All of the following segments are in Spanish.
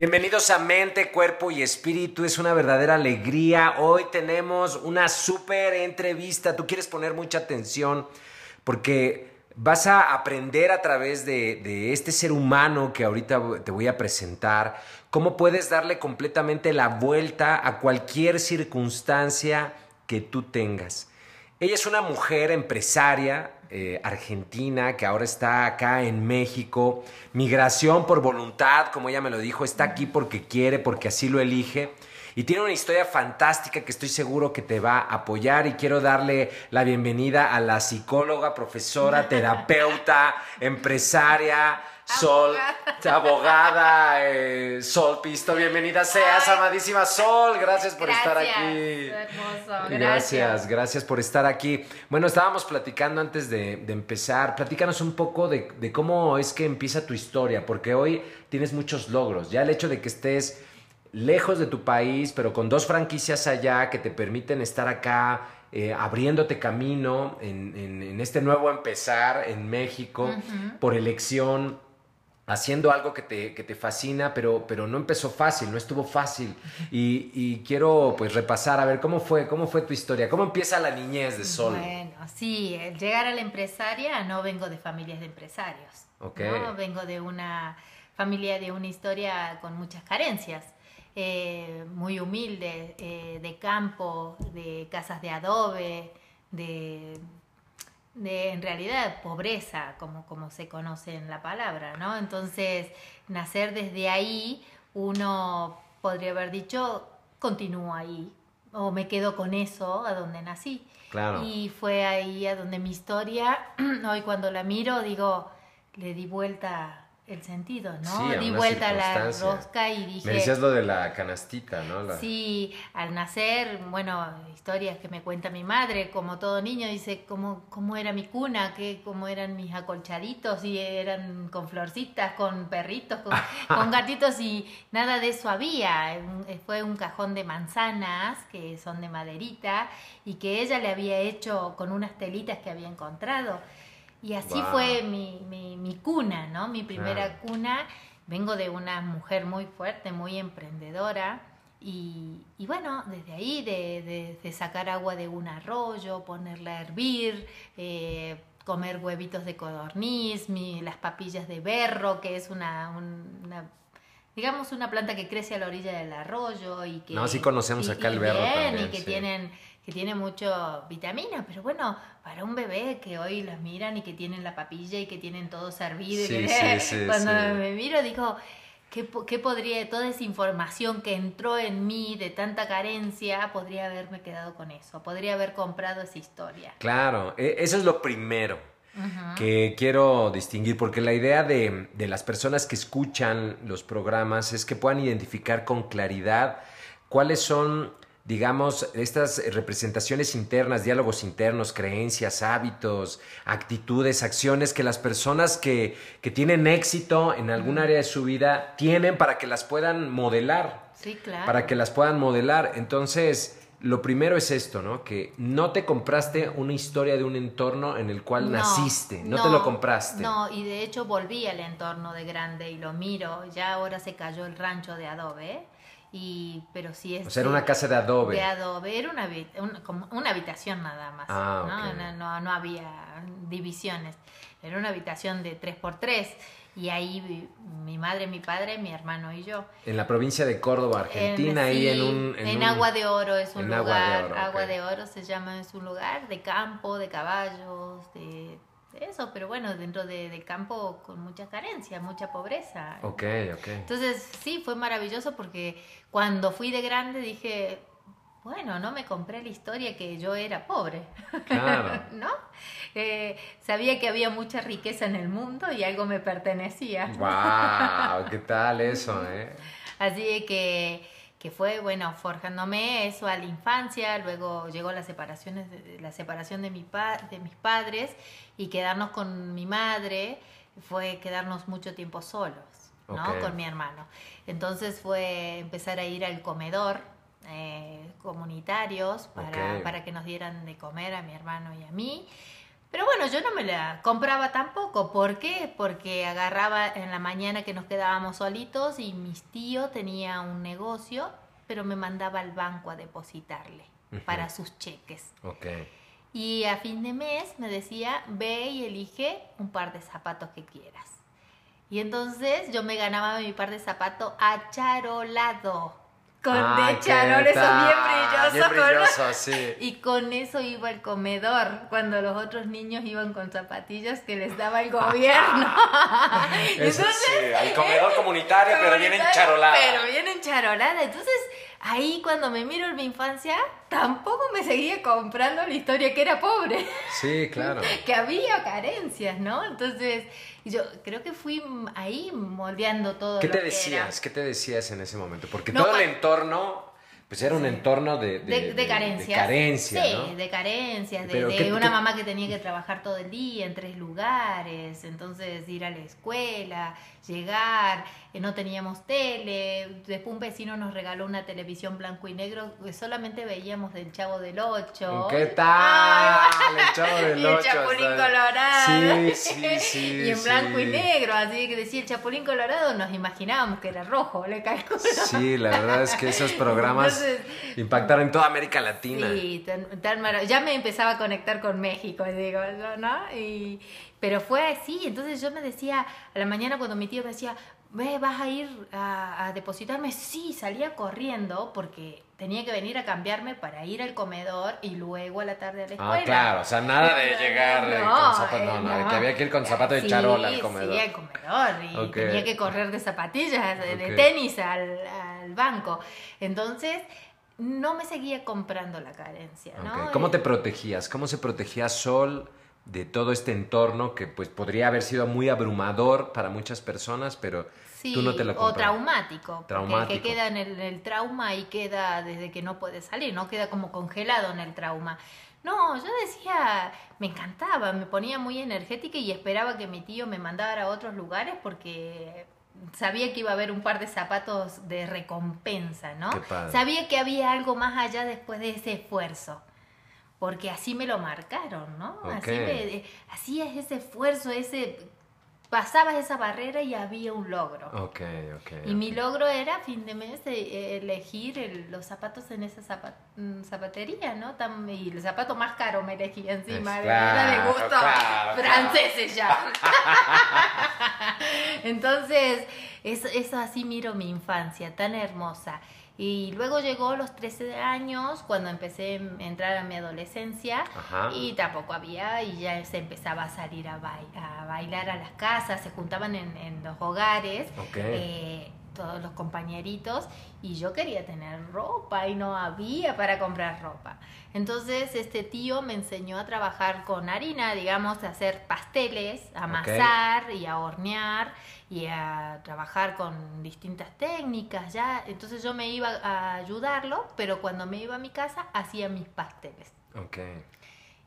Bienvenidos a Mente, Cuerpo y Espíritu. Es una verdadera alegría. Hoy tenemos una súper entrevista. Tú quieres poner mucha atención porque vas a aprender a través de, de, este ser humano que ahorita te voy a presentar, cómo puedes darle completamente la vuelta a cualquier circunstancia que tú tengas. Ella es una mujer empresaria, eh, argentina que ahora está acá en México. Migración por voluntad, como ella me lo dijo, está aquí porque quiere, porque así lo elige. Y tiene una historia fantástica que estoy seguro que te va a apoyar y quiero darle la bienvenida a la psicóloga, profesora, terapeuta, empresaria, Sol, abogada, eh, Sol Pisto, bienvenida seas, amadísima Sol, gracias por estar aquí. Hermoso, gracias. gracias, por estar aquí. Bueno, estábamos platicando antes de, empezar, platícanos un poco de, de, cómo es que empieza tu historia, porque hoy tienes muchos logros, ya el hecho de que estés lejos de tu país, pero con dos franquicias allá que te permiten estar acá. Eh, abriéndote camino en, en, este nuevo empezar en México por elección, haciendo algo que te, que te fascina, pero, pero no empezó fácil, no estuvo fácil. Y, y, quiero pues repasar, a ver, ¿cómo fue, ¿cómo fue tu historia? ¿Cómo empieza la niñez de Sol? Bueno, sí, el llegar a la empresaria, no vengo de familias de empresarios. ¿no? Vengo de una familia de una historia con muchas carencias. Eh, muy humilde, eh, de campo, de casas de adobe, de de en realidad pobreza, como, como se conoce en la palabra, ¿no? Entonces, nacer desde ahí, uno podría haber dicho, continúo ahí, o me quedo con eso a donde nací. Claro. Y fue ahí a donde mi historia, hoy cuando la miro, digo, le di vuelta el sentido, ¿no? Sí, Di vuelta a la rosca y dije... Me decías lo de la canastita, ¿no? Sí, al nacer, bueno, historias que me cuenta mi madre, como todo niño, dice cómo, cómo era mi cuna, que, cómo eran mis acolchaditos, y eran con florcitas, con perritos, con, con gatitos, y nada de eso había. Fue un cajón de manzanas, que son de maderita, y que ella le había hecho con unas telitas que había encontrado. Y así fue mi, mi, cuna, ¿no? Mi primera cuna. Vengo de una mujer muy fuerte, muy emprendedora. Y, y bueno, desde ahí, de, de, sacar agua de un arroyo, ponerla a hervir, eh, comer huevitos de codorniz, mi, las papillas de berro, que es una, una, digamos, una planta que crece a la orilla del arroyo y que... No, sí conocemos acá el berro también. Y que tienen que tiene mucho vitamina, pero bueno, para un bebé que hoy las miran y que tienen la papilla y que tienen todo servido, cuando me miro digo, ¿qué, ¿qué, podría, toda esa información que entró en mí de tanta carencia, podría haberme quedado con eso, podría haber comprado esa historia? Claro, e, eso es lo primero que quiero distinguir, porque la idea de, de las personas que escuchan los programas es que puedan identificar con claridad cuáles son digamos, estas representaciones internas, diálogos internos, creencias, hábitos, actitudes, acciones que las personas que, que tienen éxito en algún área de su vida tienen para que las puedan modelar. Sí, claro. Para que las puedan modelar. Entonces, lo primero es esto, ¿no? Que no te compraste una historia de un entorno en el cual naciste, no, te lo compraste. No, y de hecho volví al entorno de grande y lo miro, ya ahora se cayó el rancho de adobe y pero sí es o sea era una casa de adobe. de adobe era una, como una habitación nada más ah, ¿no? No, no, había divisiones era una habitación de 3x3 y ahí mi madre mi padre mi hermano y yo. En la provincia de Córdoba Argentina ahí en un en, Agua de Oro es un lugar Agua de Oro se llama es un lugar de campo de caballos de eso, pero bueno, dentro de, campo con mucha carencia, mucha pobreza. Ok, ok. Entonces, sí, fue maravilloso porque cuando fui de grande dije, bueno, no me compré la historia que yo era pobre. Claro. ¿No? Eh, sabía que había mucha riqueza en el mundo y algo me pertenecía. ¡Wow! ¿Qué tal eso, eh? Así que que fue, bueno, forjándome eso a la infancia, luego llegó la, separación la separación de, mi de mis padres y quedarnos con mi madre fue quedarnos mucho tiempo solos, ¿no? Con mi hermano. Entonces fue empezar a ir al comedor eh, comunitarios para, para que nos dieran de comer a mi hermano y a mí Pero bueno, yo no me la compraba tampoco. ¿Por qué? Porque agarraba en la mañana que nos quedábamos solitos y mis tíos tenía un negocio, pero me mandaba al banco a depositarle para sus cheques. Ok. Y a fin de mes me decía, ve y elige un par de zapatos que quieras. Y entonces yo me ganaba mi par de zapatos acharolado. Con Ay, de ¿qué charol, eso bien brilloso. Bien brilloso, sí. Y con eso iba al comedor, cuando los otros niños iban con zapatillas que les daba el gobierno. Entonces, sí, al comedor comunitario, pero bien encharolada. Pero bien encharolada. Entonces, ahí cuando me miro en mi infancia, tampoco me seguía comprando la historia que era pobre, Sí, claro. que había carencias, ¿no? Entonces, yo creo que fui ahí moldeando todo. ¿Qué lo te que decías? ¿Qué te decías en ese momento? Porque No, todo el entorno, pues era un entorno de. De, de- de carencias. de carencia, sí, ¿no? de carencias, de, Pero de ¿qué- una qué- mamá que tenía que trabajar todo el día en tres lugares, entonces ir a la escuela, llegar, eh, no teníamos tele, después un vecino nos regaló una televisión blanco y negro que solamente veíamos del Chavo del Ocho. ¿Qué tal? El Chavo del y el Ocho, Chapulín Colorado. Sí, sí, sí. y en blanco y negro, así que decía el Chapulín Colorado, nos imaginábamos que era rojo, le calculo. Sí, la verdad es que esos programas Entonces, impactaron en toda América Latina. Sí, tan, tan marav- Ya me empezaba a conectar con México, digo, ¿no? Y, pero fue así, entonces yo me decía, a la mañana cuando mi tío me decía, ve, ¿vas a ir a, a depositarme? Sí, salía corriendo porque tenía que venir a cambiarme para ir al comedor y luego a la tarde a la escuela. Ah, claro, o sea, nada de llegar eh, con zapatos, no, eh, no, de que había que ir con zapatos de charol al Sí, comedor. Sí, al comedor. Y Ok. tenía que correr de zapatillas, de, de Ok. tenis al, al banco. Entonces, no me seguía comprando la carencia, ¿no? Ok, ¿Cómo te protegías? ¿Cómo se protegía Sol de todo este entorno que pues podría haber sido muy abrumador para muchas personas, pero Sí, tú no te lo o comprabas? traumático. Traumático. Que queda en el, el trauma y queda desde que no puede salir, ¿no? Queda como congelado en el trauma. No, yo decía, me encantaba, me ponía muy energética y esperaba que mi tío me mandara a otros lugares porque sabía que iba a haber un par de zapatos de recompensa, ¿no? Qué padre. Sabía que había algo más allá después de ese esfuerzo. Porque así me lo marcaron, ¿no? Así, me- así es ese esfuerzo, ese pasabas esa barrera y había un logro. Ok, ok. Y mi logro era a fin de mes eh, elegir el- los zapatos en esa zapa- mm, zapatería, ¿no? Tam- y el zapato más caro me elegí encima, de- era de claro, gusto claro, franceses ya. Entonces, eso, eso así miro mi infancia, tan hermosa. Y luego llegó los 13 años, cuando empecé a entrar a mi adolescencia, Ajá. y tampoco había, y ya se empezaba a salir a, a bailar a las casas, se juntaban en, en los hogares, eh, todos los compañeritos, y yo quería tener ropa y no había para comprar ropa. Entonces este tío me enseñó a trabajar con harina, digamos, a hacer pasteles, a amasar y a hornear y a trabajar con distintas técnicas, ya. Entonces yo me iba a ayudarlo, pero cuando me iba a mi casa hacía mis pasteles.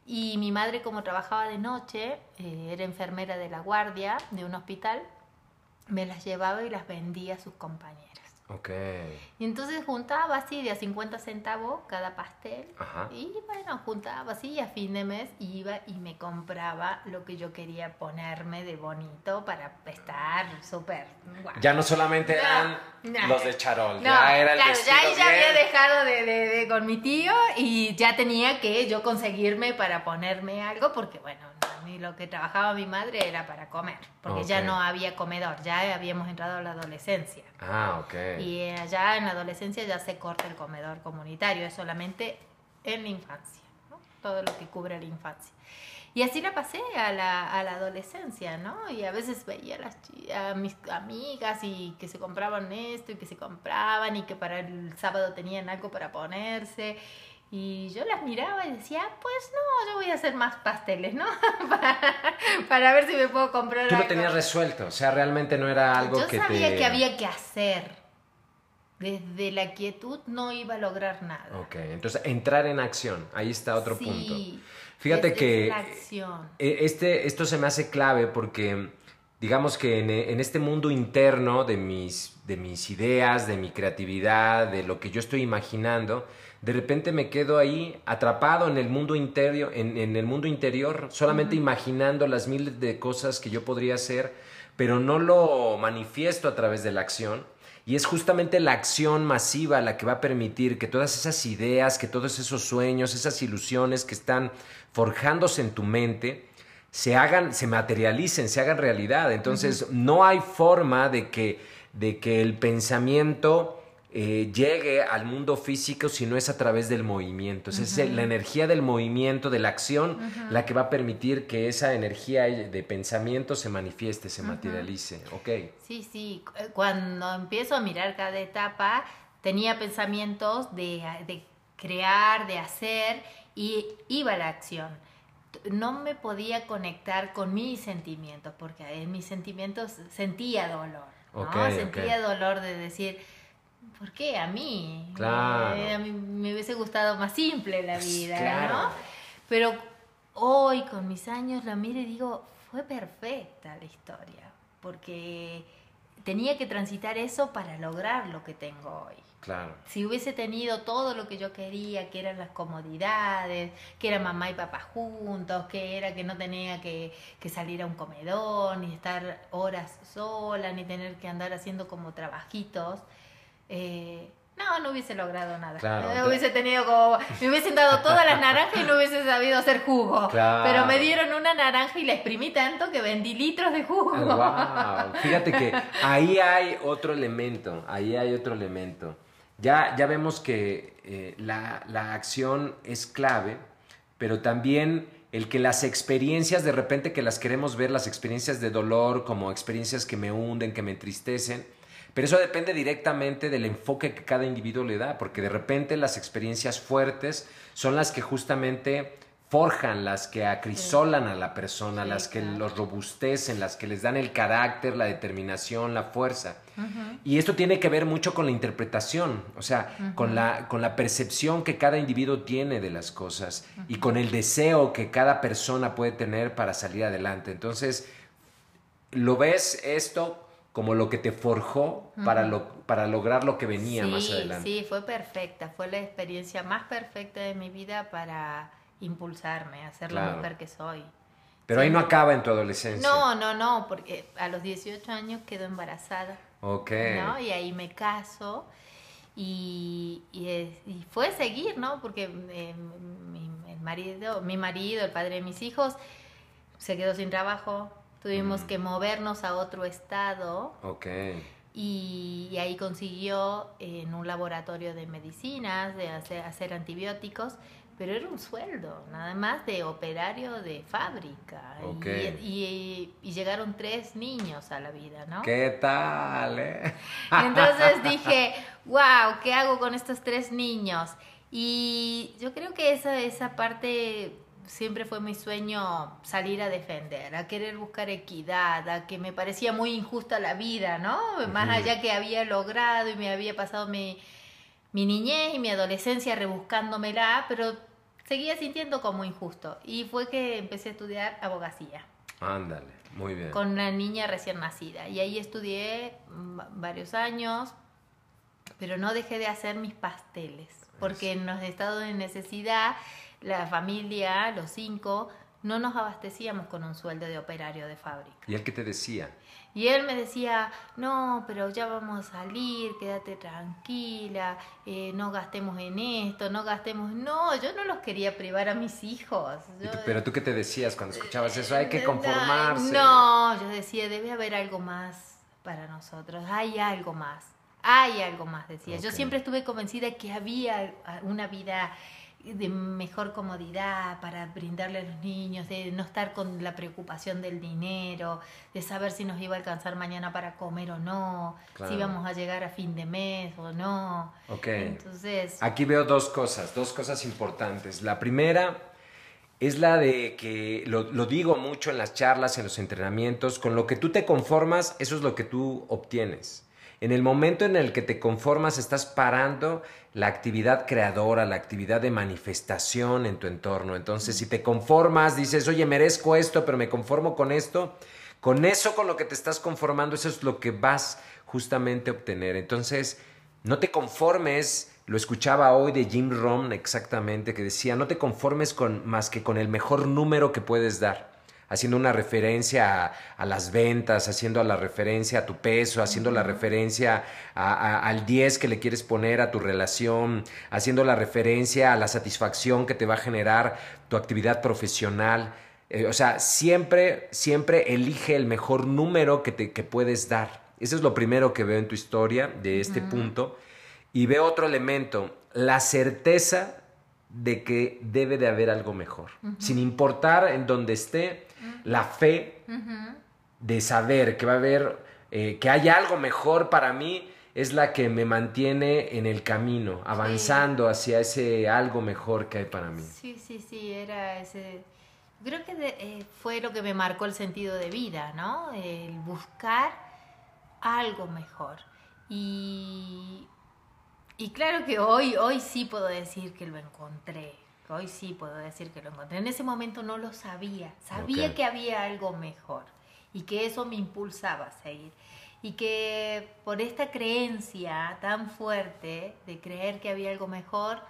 Y mi madre, como trabajaba de noche, eh, era enfermera de la guardia de un hospital, me las llevaba y las vendía a sus compañeras. Ok. Y entonces juntaba así de a 50 centavos cada pastel. Ajá. Y bueno, juntaba así y a fin de mes iba y me compraba lo que yo quería ponerme de bonito para estar súper. Ya no solamente eran no. los de Charol, No, ya era el claro, ya ahí ya había dejado de, de- de- con mi tío y ya tenía que yo conseguirme para ponerme algo porque bueno, mí lo que trabajaba mi madre era para comer, porque ya Ok. no había comedor, ya habíamos entrado a la adolescencia. Ah, ok. Y allá en la adolescencia ya se corta el comedor comunitario, es solamente en la infancia, ¿no? todo lo que cubre la infancia. Y así la pasé a la, a la adolescencia, ¿no? Y a veces veía a, las, a mis amigas y que se compraban esto y que se compraban y que para el sábado tenían algo para ponerse. Y yo las miraba y decía, pues no, yo voy a hacer más pasteles, ¿no? para, para ver si me puedo comprar Tú lo tenías resuelto, o sea, realmente no era algo Yo que sabía te... que había que hacer. Desde la quietud no iba a lograr nada. Ok, entonces entrar en acción, ahí está otro Sí, punto. Fíjate es- que es la acción. eh, este, esto se me hace clave porque digamos que en, en este mundo interno de mis, de mis ideas, de mi creatividad, de lo que yo estoy imaginando, de repente me quedo ahí atrapado en el mundo interior, en, el mundo interior solamente imaginando las miles de cosas que yo podría hacer, pero no lo manifiesto a través de la acción. Y es justamente la acción masiva la que va a permitir que todas esas ideas, que todos esos sueños, esas ilusiones que están forjándose en tu mente, se hagan, se materialicen, se hagan realidad. Entonces, no hay forma de que, de que el pensamiento eh, llegue al mundo físico si no es a través del movimiento. Es la energía del movimiento, de la acción, la que va a permitir que esa energía de pensamiento se manifieste, se materialice. ¿Ok? Sí, sí. Eh, cuando empiezo a mirar cada etapa, tenía pensamientos de, de crear, de hacer y iba a la acción no me podía conectar con mis sentimientos, porque en mis sentimientos sentía dolor, ¿no? sentía dolor de decir, ¿por qué a mí? Claro. Eh, a mí me hubiese gustado más simple la vida, ¿no? Pero hoy, con mis años, la miro y digo, fue perfecta la historia, porque tenía que transitar eso para lograr lo que tengo hoy. Claro. Si hubiese tenido todo lo que yo quería, que eran las comodidades, que era mamá y papá juntos, que era que no tenía que, que salir a un comedor, ni estar horas sola, ni tener que andar haciendo como trabajitos, eh, no, no hubiese logrado nada. Claro, hubiese tenido como. Me hubiesen dado todas las naranjas y no hubiese sabido hacer jugo. Pero me dieron una naranja y la exprimí tanto que vendí litros de jugo. Wow. Fíjate que ahí hay otro elemento. Ahí hay otro elemento. Ya, ya vemos que eh, la, la acción es clave, pero también el que las experiencias, de repente que las queremos ver, las experiencias de dolor como experiencias que me hunden, que me entristecen, pero eso depende directamente del enfoque que cada individuo le da, porque de repente las experiencias fuertes son las que justamente forjan, las que acrisolan a la persona, las que los robustecen, las que les dan el carácter, la determinación, la fuerza. Y esto tiene que ver mucho con la interpretación, o sea, con, la, con la percepción que cada individuo tiene de las cosas y con el deseo que cada persona puede tener para salir adelante. Entonces, lo ves esto como lo que te forjó para, lo, para lograr lo que venía más adelante. Sí, fue perfecta, fue la experiencia más perfecta de mi vida para impulsarme a ser la mujer que soy. Pero ahí no acaba en tu adolescencia. No, no, no, porque a los 18 años quedo embarazada. Ok. ¿no? Y ahí me caso y, y, fue seguir, ¿no? Porque eh, mi, el marido, mi marido, el padre de mis hijos, se quedó sin trabajo, Tuvimos mm. que movernos a otro estado. Ok. Y, ahí consiguió en un laboratorio de medicinas, de hacer, hacer, antibióticos, pero era un sueldo, nada más de operario de fábrica. Y, y, llegaron tres niños a la vida, ¿no? ¿Qué tal? Eh? Entonces dije, wow, ¿qué hago con estos tres niños? Y yo creo que esa, esa parte siempre fue mi sueño salir a defender, a querer buscar equidad, a que me parecía muy injusta la vida, ¿no? Más allá que había logrado y me había pasado mi, mi niñez y mi adolescencia rebuscándomela, pero seguía sintiendo como injusto. Y fue que empecé a estudiar abogacía. Ándale, muy bien. Con una niña recién nacida. Y ahí estudié varios años, pero no dejé de hacer mis pasteles, porque en los estados de necesidad la familia, los cinco, no nos abastecíamos con un sueldo de operario de fábrica. ¿Y él qué te decía? Y él me decía, no, pero ya vamos a salir, quédate tranquila, eh, no gastemos en esto, no gastemos... No, yo no los quería privar a mis hijos. pero tú qué te decías cuando escuchabas eso, hay que conformarse. No, yo decía, debe haber algo más para nosotros, hay algo más, hay algo más, decía. Yo siempre estuve convencida que había una vida de mejor comodidad para brindarle a los niños, de no estar con la preocupación del dinero, de saber si nos iba a alcanzar mañana para comer o no, si íbamos a llegar a fin de mes o no. Ok. Entonces. Aquí veo dos cosas, dos cosas importantes. La primera es la de que lo, lo digo mucho en las charlas, en los entrenamientos, con lo que tú te conformas, eso es lo que tú obtienes. En el momento en el que te conformas, estás parando la actividad creadora, la actividad de manifestación en tu entorno. Entonces, si te conformas, dices, oye, merezco esto, pero me conformo con esto, con eso con lo que te estás conformando, eso es lo que vas justamente obtener. Entonces, no te conformes, lo escuchaba hoy de Jim Rohn exactamente, que decía, no te conformes con más que con el mejor número que puedes dar haciendo una referencia a, las ventas, haciendo la referencia a tu peso, haciendo la referencia al 10 que le quieres poner a tu relación, haciendo la referencia a la satisfacción que te va a generar tu actividad profesional. Eh, o sea, siempre, siempre elige el mejor número que, te, que puedes dar. Eso es lo primero que veo en tu historia de este punto. Y veo otro elemento, la certeza de que debe de haber algo mejor. Sin importar en dónde esté, la fe de saber que va a haber, eh, que hay algo mejor para mí, es la que me mantiene en el camino, avanzando hacia ese algo mejor que hay para mí. Sí, sí, sí, era ese... Creo que eh, fue lo que me marcó el sentido de vida, ¿no? El buscar algo mejor. Y, y claro que hoy, hoy sí puedo decir que lo encontré, Hoy sí puedo decir que lo encontré. En ese momento no lo sabía. Sabía que había algo mejor y que eso me impulsaba a seguir. Y que por esta creencia tan fuerte de creer que había algo mejor,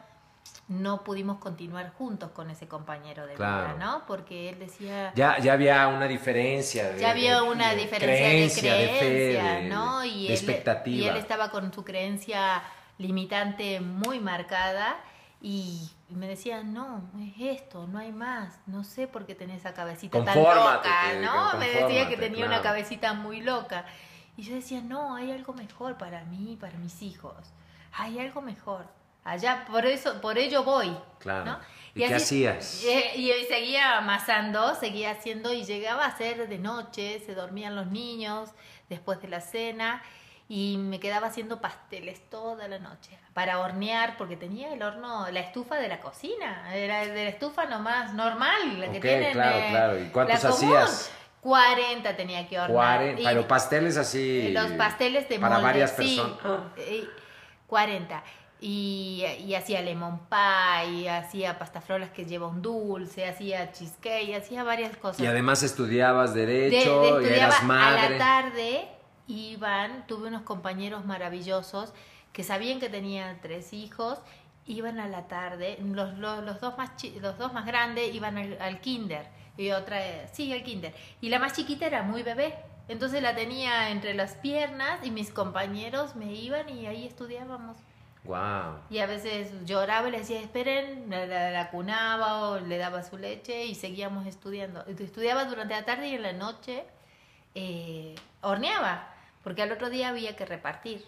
no pudimos continuar juntos con ese compañero de vida, ¿no? Porque él decía... Ya, ya había una diferencia. De, ya había una diferencia de creencia, ¿no? Y él, expectativa. Y él estaba con su creencia limitante muy marcada y me decían, no, es esto, no hay más, no sé por qué tenés esa cabecita tan loca, ¿no? Me decía que tenía una cabecita muy loca. Y yo decía, no, hay algo mejor para mí, para mis hijos. Hay algo mejor. Allá, por eso, por ello voy. Claro. ¿Y, qué hacías? Y, y, seguía amasando, seguía haciendo y llegaba a ser de noche, se dormían los niños después de la cena y me quedaba haciendo pasteles toda la noche para hornear porque tenía el horno, la estufa de la cocina, era de la estufa nomás normal, la que tienen. Claro, claro. ¿Y cuántos hacías? 40 tenía que hornear. 40, pero pasteles así. Los pasteles de Para varias personas. Sí, 40. Y, y, hacía lemon pie, hacía pastafrolas que lleva un dulce, hacía cheesecake, hacía varias cosas. Y además estudiabas derecho y eras madre. A la tarde iban, tuve unos compañeros maravillosos que sabían que tenía tres hijos, iban a la tarde, los, los, dos, más los dos más grandes iban al, kinder, y otra, sí, al kinder, y la más chiquita era muy bebé, entonces la tenía entre las piernas y mis compañeros me iban y ahí estudiábamos. Wow. Y a veces lloraba y le decía, esperen, la, la, cunaba o le daba su leche y seguíamos estudiando. Estudiaba durante la tarde y en la noche eh, horneaba porque al otro día había que repartir.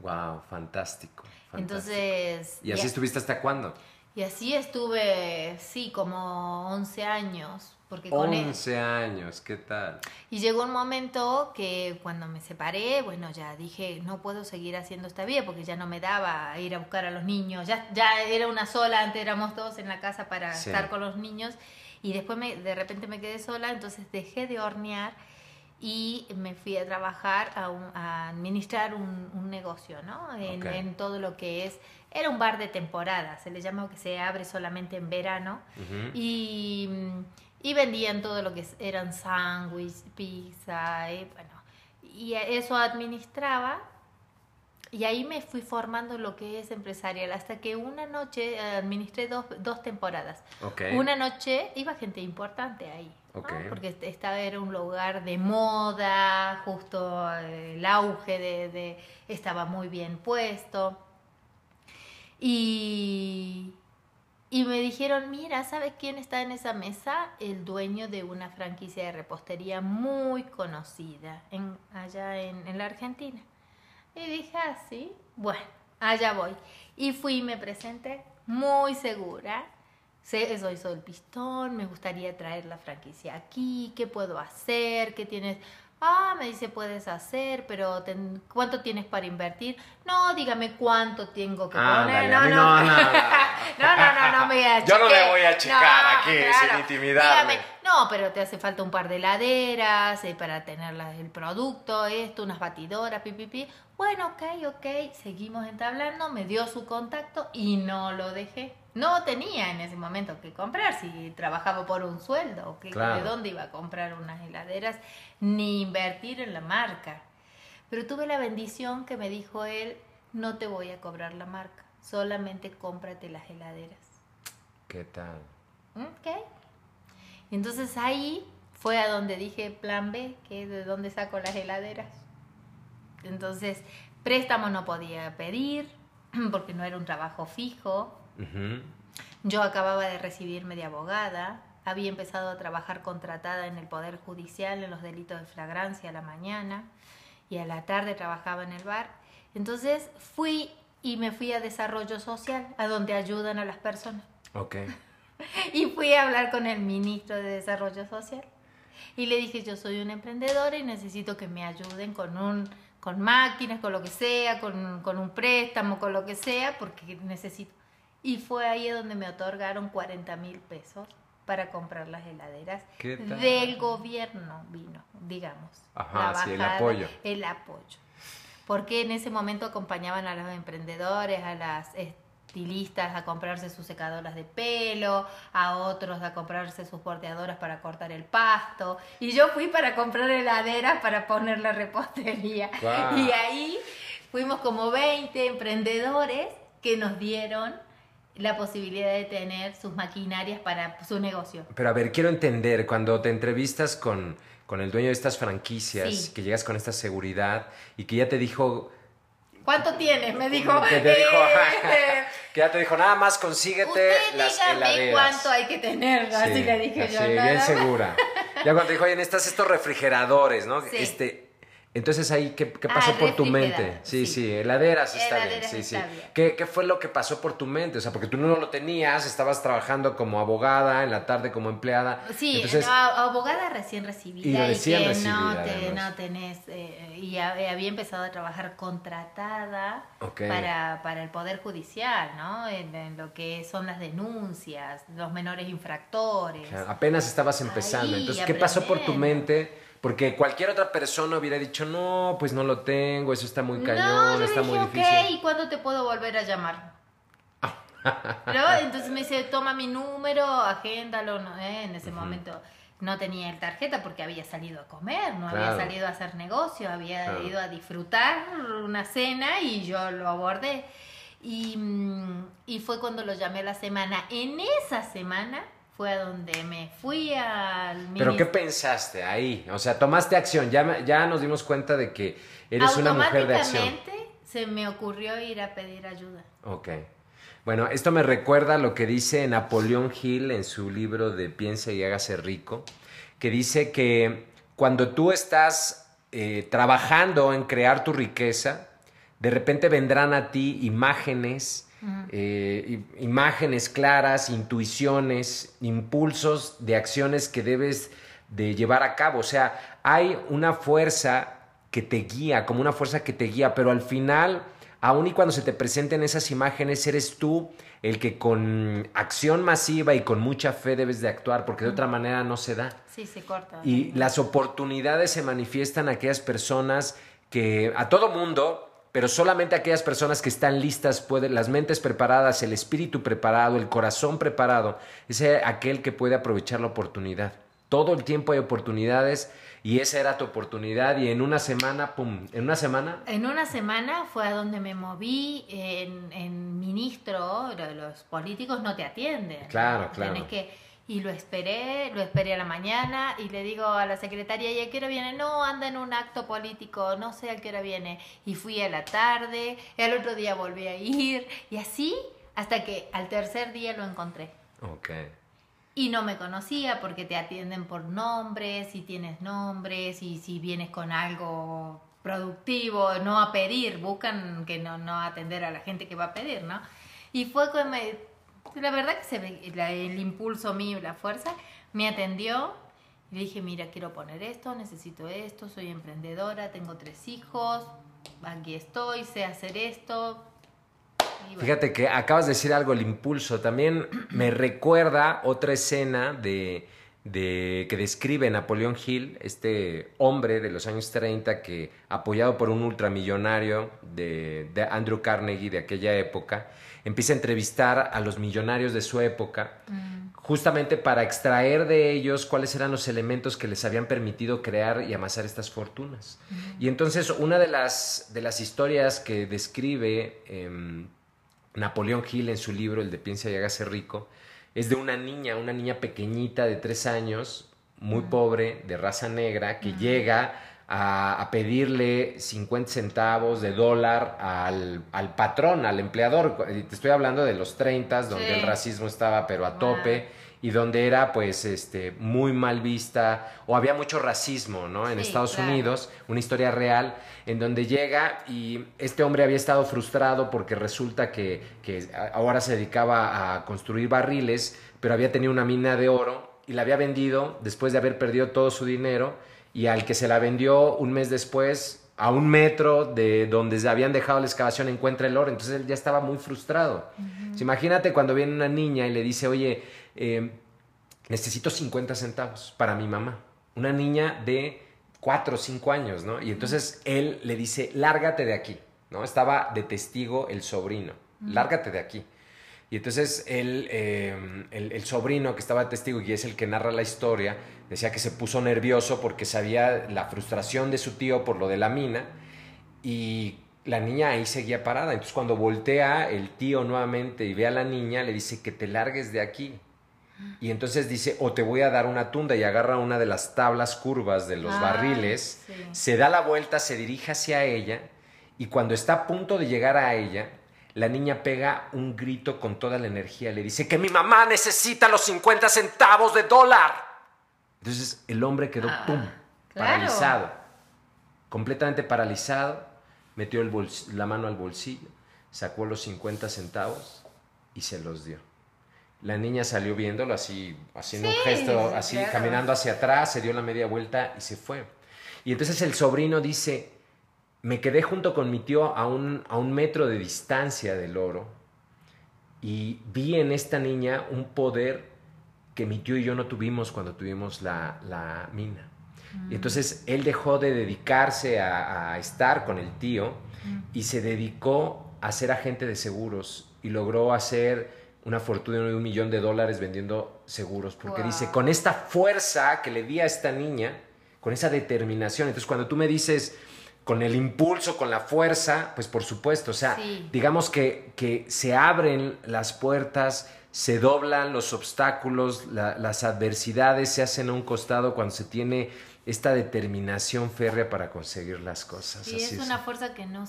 Wow, fantástico. Entonces... ¿Y así estuviste hasta cuándo? Y así estuve, sí, como 11 años. Porque 11 años, ¿qué tal? Y llegó un momento que cuando me separé, bueno, ya dije, no puedo seguir haciendo esta vida porque ya no me daba ir a buscar a los niños. Ya, ya era una sola, antes éramos dos en la casa para estar con los niños. Y después me, de repente me quedé sola, entonces dejé de hornear y me fui a trabajar a, administrar un, negocio, ¿no? En, todo lo que es, era un bar de temporada, se le llama que se abre solamente en verano y, y, vendían todo lo que eran sándwiches, pizza, y, bueno, y eso administraba y ahí me fui formando lo que es empresarial, hasta que una noche administré dos, dos temporadas. Una noche iba gente importante ahí, porque estaba, era un lugar de moda, justo el auge de, de estaba muy bien puesto. Y, y me dijeron, mira, ¿sabes quién está en esa mesa? El dueño de una franquicia de repostería muy conocida en, allá en, en la Argentina. Y dije así, ah, bueno, allá voy. Y fui y me presenté muy segura. Sé, soy, soy el pistón, me gustaría traer la franquicia aquí, ¿qué puedo hacer? ¿Qué tienes? Ah, me dice, puedes hacer, pero ¿cuánto tienes para invertir? No, dígame cuánto tengo que poner. no, no. No, no, no, no, me Yo no me voy a checar aquí sin intimidad. No, pero te hace falta un par de heladeras eh, para tener el producto, esto, unas batidoras, pipipi. Bueno, ok, ok, seguimos entablando, me dio su contacto y no lo dejé. No tenía en ese momento que comprar, si trabajaba por un sueldo, ¿de dónde iba a comprar unas heladeras? Ni invertir en la marca. Pero tuve la bendición que me dijo él, no te voy a cobrar la marca, solamente cómprate las heladeras. ¿Qué tal? Ok. Entonces ahí fue a donde dije plan B, que es de dónde saco las heladeras. Entonces, préstamo no podía pedir porque no era un trabajo fijo. Yo acababa de recibirme de abogada, había empezado a trabajar contratada en el Poder Judicial en los delitos de flagrancia a la mañana y a la tarde trabajaba en el bar. Entonces fui y me fui a desarrollo social, a donde ayudan a las personas. Ok. Y fui a hablar con el ministro de Desarrollo Social. Y le dije, yo soy una emprendedora y necesito que me ayuden con un con máquinas, con lo que sea, con, con un préstamo, con lo que sea, porque necesito. Y fue ahí donde me otorgaron 40 mil pesos para comprar las heladeras. ¿Qué tal? Del gobierno vino, digamos. Ajá, La sí, el apoyo. El apoyo. Porque en ese momento acompañaban a los emprendedores, a las estilistas a comprarse sus secadoras de pelo, a otros a comprarse sus porteadoras para cortar el pasto. Y yo fui para comprar heladeras para poner la repostería. Y ahí fuimos como 20 emprendedores que nos dieron la posibilidad de tener sus maquinarias para su negocio. Pero a ver, quiero entender, cuando te entrevistas con, con el dueño de estas franquicias, Sí. que llegas con esta seguridad y que ya te dijo, ¿Cuánto tienes? Me dijo. que te dijo, "Eh, que ya te dijo, nada más consíguete Usted las heladeras. cuánto hay que tener. Así Sí, le dije yo. nada bien más. segura. Ya cuando te dijo, oye, necesitas estos refrigeradores, ¿no? Sí. Este, entonces ahí, ¿qué, qué Ah, pasó por tu mente? Sí, sí. sí, heladeras está Heladeras bien, sí, está sí. bien. ¿Qué, ¿Qué fue lo que pasó por tu mente? O sea, porque tú no lo tenías, estabas trabajando como abogada, en la tarde como empleada. Sí, Entonces, no, abogada recién recibida Y y, recién que recibida, no, te- no tenés, eh, y ha- había empezado a trabajar contratada Ok. para, para el Poder Judicial, ¿no? En, en lo que son las denuncias, los menores infractores. Apenas estabas empezando. Ahí, Entonces, ¿qué pasó por tu mente? Porque cualquier otra persona hubiera dicho, no, pues no lo tengo, eso está muy cañón, está dije, muy difícil. ¿y cuándo te puedo volver a llamar? ¿No? Entonces me dice, toma mi número, agéndalo, ¿no? ¿Eh? En ese momento no tenía el tarjeta porque había salido a comer, no Claro. había salido a hacer negocio, había Claro. ido a disfrutar una cena y yo lo abordé. Y, mm, y fue cuando lo llamé a la semana. En esa semana fue a donde me fui al Pero ¿qué pensaste ahí? O sea, tomaste acción, ya, ya nos dimos cuenta de que eres una mujer de acción. Automáticamente se me ocurrió ir a pedir ayuda. Ok. Bueno, esto me recuerda lo que dice Napoleón Hill en su libro de Piensa y hágase rico, que dice que cuando tú estás eh, trabajando en crear tu riqueza, de repente vendrán a ti imágenes, eh, imágenes claras, intuiciones, impulsos de acciones que debes de llevar a cabo. O sea, hay una fuerza que te guía, como una fuerza que te guía, pero al final, aun y cuando se te presenten esas imágenes, eres tú el que con acción masiva y con mucha fe debes de actuar, porque de otra manera no se da. Sí, se corta. Y las oportunidades se manifiestan a aquellas personas que, a todo mundo, pero solamente aquellas personas que están listas, pueden, las mentes preparadas, el espíritu preparado, el corazón preparado, es aquel que puede aprovechar la oportunidad. Todo el tiempo hay oportunidades y esa era tu oportunidad y en una semana, pum, en una semana, En una semana fue a donde me moví en, en ministro, lo- los políticos no te atienden. ¿no? Claro, claro. Tenés que, y lo esperé, lo esperé a la mañana y le digo a la secretaria, ¿y a qué hora viene? No, anda en un acto político, no sé a qué hora viene. Y fui a la tarde, al otro día volví a ir, y así hasta que al tercer día lo encontré. ok. Y no me conocía porque te atienden por nombres, si tienes nombres y si vienes con algo productivo, no a pedir, buscan que no, no atender a la gente que va a pedir, ¿no? Y fue que me, la verdad que se ve, el impulso mío, la fuerza, me atendió y le dije, mira, quiero poner esto, necesito esto, soy emprendedora, tengo tres hijos, aquí estoy, sé hacer esto. Fíjate que acabas de decir algo, el impulso. También me recuerda otra escena de, de- que describe Napoleón Hill, este hombre de los años 30 que, apoyado por un ultramillonario de, de Andrew Carnegie de aquella época, empieza a entrevistar a los millonarios de su época, justamente para extraer de ellos cuáles eran los elementos que les habían permitido crear y amasar estas fortunas. Y entonces una de las, de las historias que describe em, Napoleón Hill en su libro, el de Piensa y hágase rico, es de una niña, una niña pequeñita de tres años, muy pobre, de raza negra, que llega a, pedirle 50 centavos de dólar al, patrón, al empleador. Te estoy hablando de los 30, donde el racismo estaba pero a tope y donde era pues este muy mal vista o había mucho racismo, ¿no? En Estados Unidos, una historia real en donde llega y este hombre había estado frustrado porque resulta que, que ahora se dedicaba a construir barriles, pero había tenido una mina de oro y la había vendido después de haber perdido todo su dinero y al que se la vendió un mes después, a un metro de donde se habían dejado la excavación, encuentra el oro. Entonces él ya estaba muy frustrado. imagínate cuando viene una niña y le dice, oye, eh, necesito 50 centavos para mi mamá. Una niña de 4 o 5 años, ¿no? Y entonces él le dice, lárgate de aquí, ¿no? Estaba de testigo el sobrino, lárgate de aquí. Y entonces él, em, el, sobrino que estaba testigo y es el que narra la historia, decía que se puso nervioso porque sabía la frustración de su tío por lo de la mina y la niña ahí seguía parada. Entonces cuando voltea el tío nuevamente y ve a la niña, le dice que te largues de aquí. Y entonces dice, o te voy a dar una tunda y agarra una de las tablas curvas de los barriles, se da la vuelta, se dirige hacia ella y cuando está a punto de llegar a ella, la niña pega un grito con toda la energía. Le dice que mi mamá necesita los 50 centavos de dólar. Entonces el hombre quedó, ah, ¡pum!, paralizado. Completamente paralizado. Metió la mano al bolsillo, sacó los 50 centavos y se los dio. La niña salió viéndolo así, haciendo un gesto, así, caminando hacia atrás, se dio la media vuelta y se fue. Y entonces el sobrino dice, me quedé junto con mi tío a un, a un metro de distancia del oro y vi en esta niña un poder que mi tío y yo no tuvimos cuando tuvimos la, mina. Y mm. entonces él dejó de dedicarse a, estar con el tío mm. y se dedicó a ser agente de seguros y logró hacer una fortuna de un millón de dólares vendiendo seguros, porque dice, con esta fuerza que le di a esta niña, con esa determinación, entonces cuando tú me dices, con el impulso, con la fuerza, pues por supuesto, o sea, digamos que, que, se abren las puertas, se doblan los obstáculos, las adversidades se hacen a un costado cuando se tiene esta determinación férrea para conseguir las cosas. Sí, es, una fuerza que no...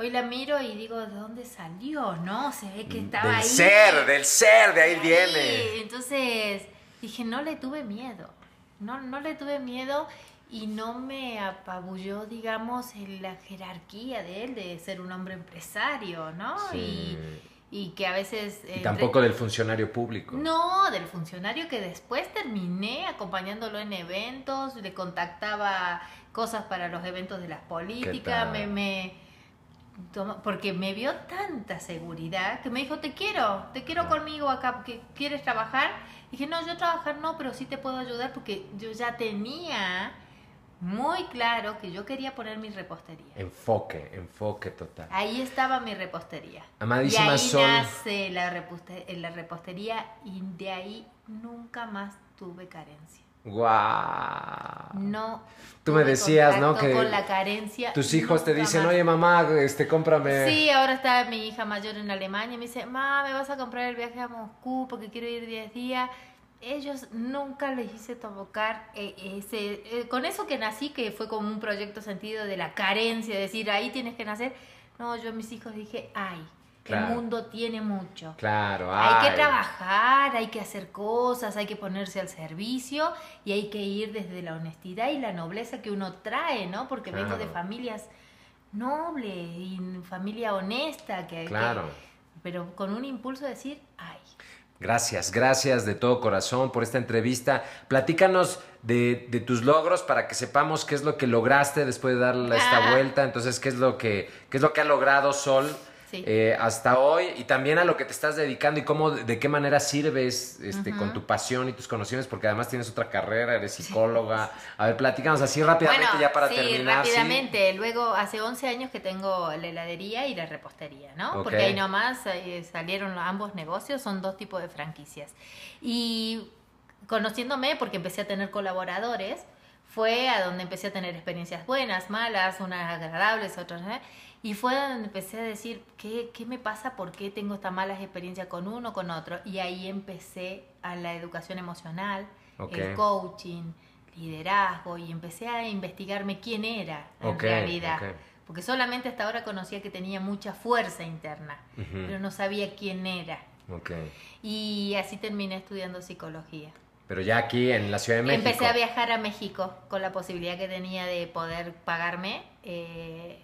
Hoy la miro y digo, ¿de dónde salió? ¿No? Se ve que estaba del ahí. ser, del ser, de ahí, ahí viene. Entonces dije, no le tuve miedo. No, no le tuve miedo y no me apabulló, digamos, en la jerarquía de él, de ser un hombre empresario, ¿no? Y, y, que a veces... Y tampoco del funcionario público. No, del funcionario que después terminé acompañándolo en eventos, le contactaba cosas para los eventos de las políticas, me, me porque me vio tanta seguridad que me dijo, te quiero, te quiero conmigo acá, porque quieres trabajar. Y dije, no, yo trabajar no, pero sí te puedo ayudar porque yo ya tenía muy claro que yo quería poner mi repostería. Enfoque, enfoque total. Ahí estaba mi repostería. Amadísima y ahí nace la, la repostería y de ahí nunca más tuve carencia. Guau. No. Tú me decías, ¿no? Que con la carencia. Tus hijos te dicen, oye mamá, este, cómprame. Sí, ahora está mi hija mayor en Alemania y me dice, mamá, me vas a comprar el viaje a Moscú porque quiero ir 10 días ellos nunca les hice tocar eh, ese, eh, con eso que nací, que fue como un proyecto sentido de la carencia, de decir, ahí tienes que nacer. No, yo a mis hijos dije, ay, el mundo tiene mucho. Claro, hay que trabajar, hay que hacer cosas, hay que ponerse al servicio y hay que ir desde la honestidad y la nobleza que uno trae, ¿no? Porque vengo de familias nobles y familia honesta, que, claro. pero con un impulso de decir, ay, Gracias, gracias de todo corazón por esta entrevista. Platícanos de, de, tus logros para que sepamos qué es lo que lograste después de darle esta vuelta. Entonces, ¿qué es lo que, qué es lo que ha logrado Sol Sí. eh, hasta hoy y también a lo que te estás dedicando y cómo, de qué manera sirves este, con tu pasión y tus conocimientos, porque además tienes otra carrera, eres psicóloga. A ver, platícanos así rápidamente Bueno, ya para sí, terminar. ¿sí? rápidamente. Luego, hace 11 años que tengo la heladería y la repostería, ¿no? Porque ahí nomás eh, salieron ambos negocios, son dos tipos de franquicias. Y conociéndome, porque empecé a tener colaboradores, fue a donde empecé a tener experiencias buenas, malas, unas agradables, otras... ¿eh? Y fue donde empecé a decir, ¿qué, ¿qué me pasa? ¿Por qué tengo estas malas experiencias con uno, con otro? Y ahí empecé a la educación emocional, el coaching, liderazgo, y empecé a investigarme quién era en realidad. Porque solamente hasta ahora conocía que tenía mucha fuerza interna, pero no sabía quién era. Y así terminé estudiando psicología. Pero ya aquí en la Ciudad de México. Empecé a viajar a México con la posibilidad que tenía de poder pagarme. eh,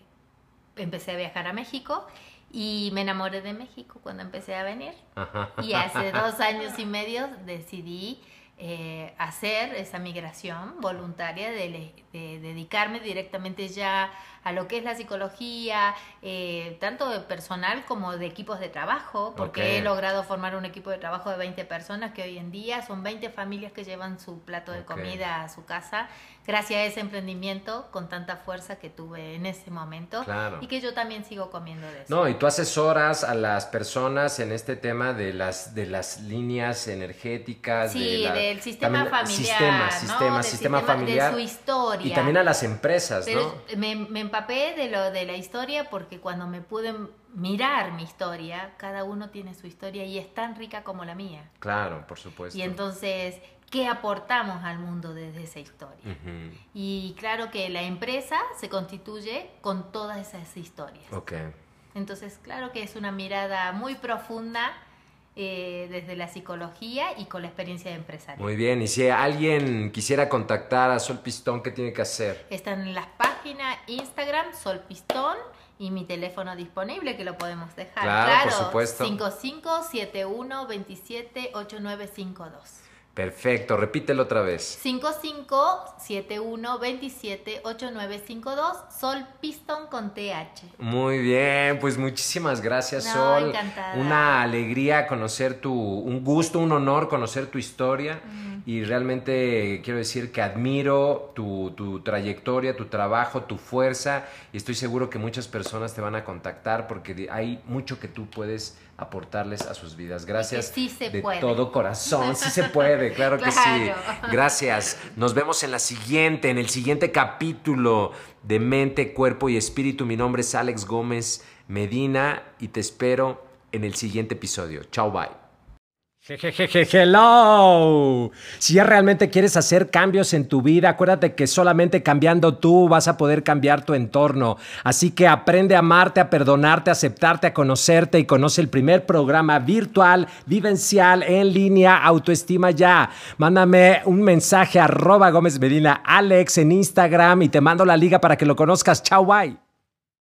empecé a viajar a México y me enamoré de México cuando empecé a venir. Ajá. Y hace dos años y medio decidí eh, hacer esa migración voluntaria de dedicarme directamente ya a lo que es la psicología, eh, tanto de personal como de equipos de trabajo, porque Ok. he logrado formar un equipo de trabajo de 20 personas que hoy en día son 20 familias que llevan su plato de Ok. comida a su casa, gracias a ese emprendimiento con tanta fuerza que tuve en ese momento Claro. y que yo también sigo comiendo de eso. No, y tú asesoras a las personas en este tema de las de las líneas energéticas, Sí, de la- del sistema familiar, sistema, ¿no? sistema, Del sistema sistema- familiar de su historia. y también a las empresas, Pero ¿no? me, me empapé de lo de la historia porque cuando me pude mirar mi historia, cada uno tiene su historia y es tan rica como la mía. Claro, por supuesto. Y entonces, ¿qué aportamos al mundo desde esa historia? Y claro que la empresa se constituye con todas esas historias. Ok. Entonces, claro que es una mirada muy profunda eh, desde la psicología y con la experiencia de empresario. Muy bien, y si alguien quisiera contactar a Sol Pistón, ¿qué tiene que hacer? Están en las páginas Instagram, Sol Pistón, y mi teléfono disponible que lo podemos dejar. Claro, por supuesto. 5571278952. Perfecto, repítelo otra vez. 5571278952, Sol Pistón con TH. Muy bien, pues muchísimas gracias, No, Sol. encantada. Una alegría conocer tu, un gusto, un honor conocer tu historia. Mm. Y realmente quiero decir que admiro tu, tu trayectoria, tu trabajo, tu fuerza. Y estoy seguro que muchas personas te van a contactar porque hay mucho que tú puedes aportarles a sus vidas. Gracias. sí se de puede. todo corazón. Sí se puede, claro que sí. Claro. Gracias. Nos vemos en la siguiente, en el siguiente capítulo de Mente, Cuerpo y Espíritu. Mi nombre es Alex Gómez Medina y te espero en el siguiente episodio. Chao, bye. Hello. Si ya realmente quieres hacer cambios en tu vida, acuérdate que solamente cambiando tú vas a poder cambiar tu entorno. Así que aprende a amarte, a perdonarte, a aceptarte, a conocerte y conoce el primer programa virtual, vivencial, en línea, autoestima ya. Mándame un mensaje a arroba Gómez Medina Alex en Instagram y te mando la liga para que lo conozcas. Chao, bye.